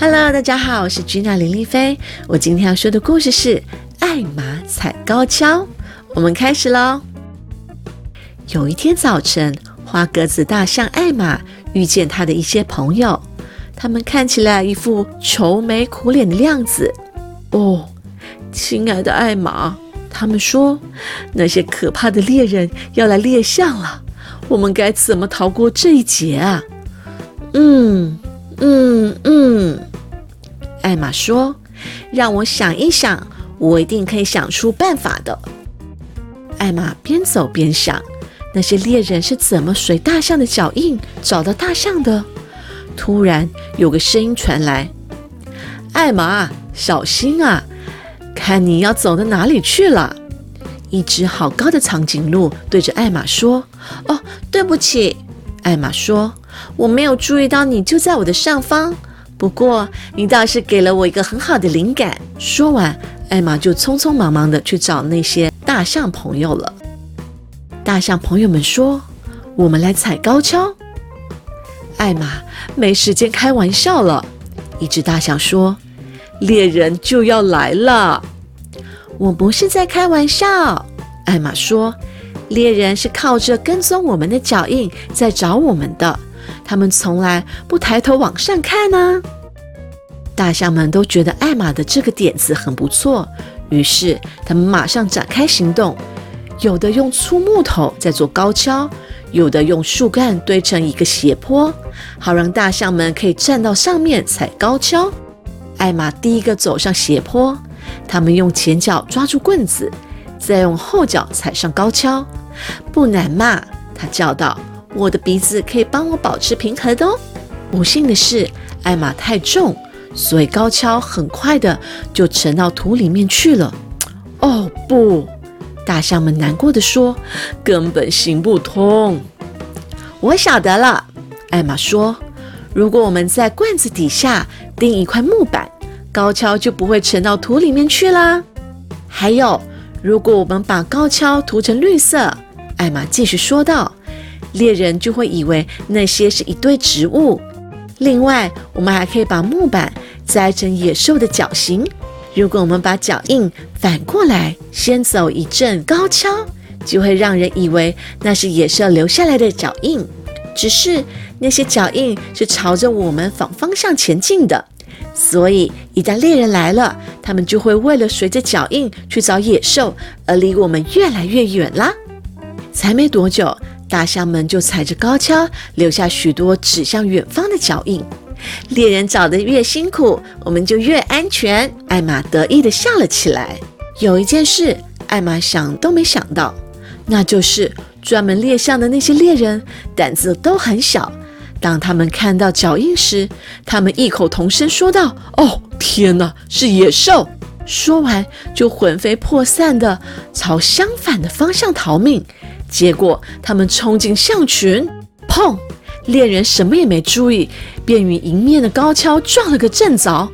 Hello，大家好，我是 Gina 林丽菲。我今天要说的故事是《艾玛踩高跷》。我们开始喽。有一天早晨，花格子大象艾玛遇见他的一些朋友，他们看起来一副愁眉苦脸的样子。哦，亲爱的艾玛，他们说那些可怕的猎人要来猎象了，我们该怎么逃过这一劫啊？嗯嗯嗯。艾玛说：“让我想一想，我一定可以想出办法的。”艾玛边走边想，那些猎人是怎么随大象的脚印找到大象的？突然有个声音传来：“艾玛，小心啊！看你要走到哪里去了！”一只好高的长颈鹿对着艾玛说：“哦，对不起。”艾玛说：“我没有注意到你就在我的上方。”不过，你倒是给了我一个很好的灵感。说完，艾玛就匆匆忙忙的去找那些大象朋友了。大象朋友们说：“我们来踩高跷。”艾玛没时间开玩笑了。一只大象说：“猎人就要来了。”我不是在开玩笑。艾玛说：“猎人是靠着跟踪我们的脚印在找我们的。”他们从来不抬头往上看呢。大象们都觉得艾玛的这个点子很不错，于是他们马上展开行动。有的用粗木头在做高跷，有的用树干堆成一个斜坡，好让大象们可以站到上面踩高跷。艾玛第一个走上斜坡，他们用前脚抓住棍子，再用后脚踩上高跷。不难嘛，他叫道。我的鼻子可以帮我保持平衡的哦。不幸的是，艾玛太重，所以高跷很快的就沉到土里面去了。哦不！大象们难过的说：“根本行不通。”我晓得了，艾玛说：“如果我们在罐子底下钉一块木板，高跷就不会沉到土里面去啦。还有，如果我们把高跷涂成绿色，艾玛继续说道。”猎人就会以为那些是一堆植物。另外，我们还可以把木板栽成野兽的脚型。如果我们把脚印反过来，先走一阵高跷，就会让人以为那是野兽留下来的脚印。只是那些脚印是朝着我们反方向前进的，所以一旦猎人来了，他们就会为了随着脚印去找野兽，而离我们越来越远啦。才没多久。大象们就踩着高跷，留下许多指向远方的脚印。猎人找得越辛苦，我们就越安全。艾玛得意地笑了起来。有一件事，艾玛想都没想到，那就是专门猎象的那些猎人胆子都很小。当他们看到脚印时，他们异口同声说道：“哦，天哪，是野兽！”说完就魂飞魄散地朝相反的方向逃命。结果，他们冲进象群，砰！猎人什么也没注意，便与迎面的高跷撞了个正着。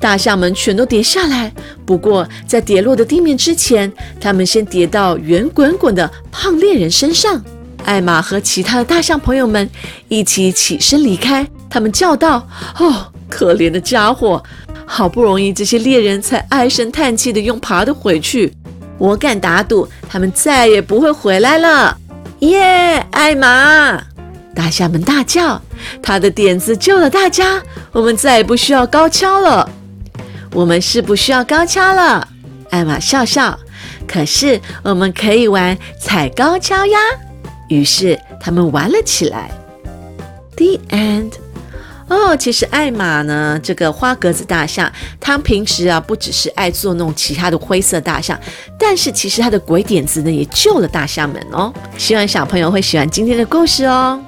大象们全都跌下来，不过在跌落的地面之前，他们先跌到圆滚滚的胖猎人身上。艾玛和其他的大象朋友们一起起身离开。他们叫道：“哦，可怜的家伙！好不容易，这些猎人才唉声叹气的用爬的回去。”我敢打赌，他们再也不会回来了。耶，艾玛！大象们大叫，他的点子救了大家，我们再也不需要高跷了。我们是不需要高跷了，艾玛笑笑。可是我们可以玩踩高跷呀。于是他们玩了起来。The end. 哦，其实艾玛呢，这个花格子大象，它平时啊不只是爱做那种其他的灰色大象，但是其实它的鬼点子呢也救了大象们哦。希望小朋友会喜欢今天的故事哦。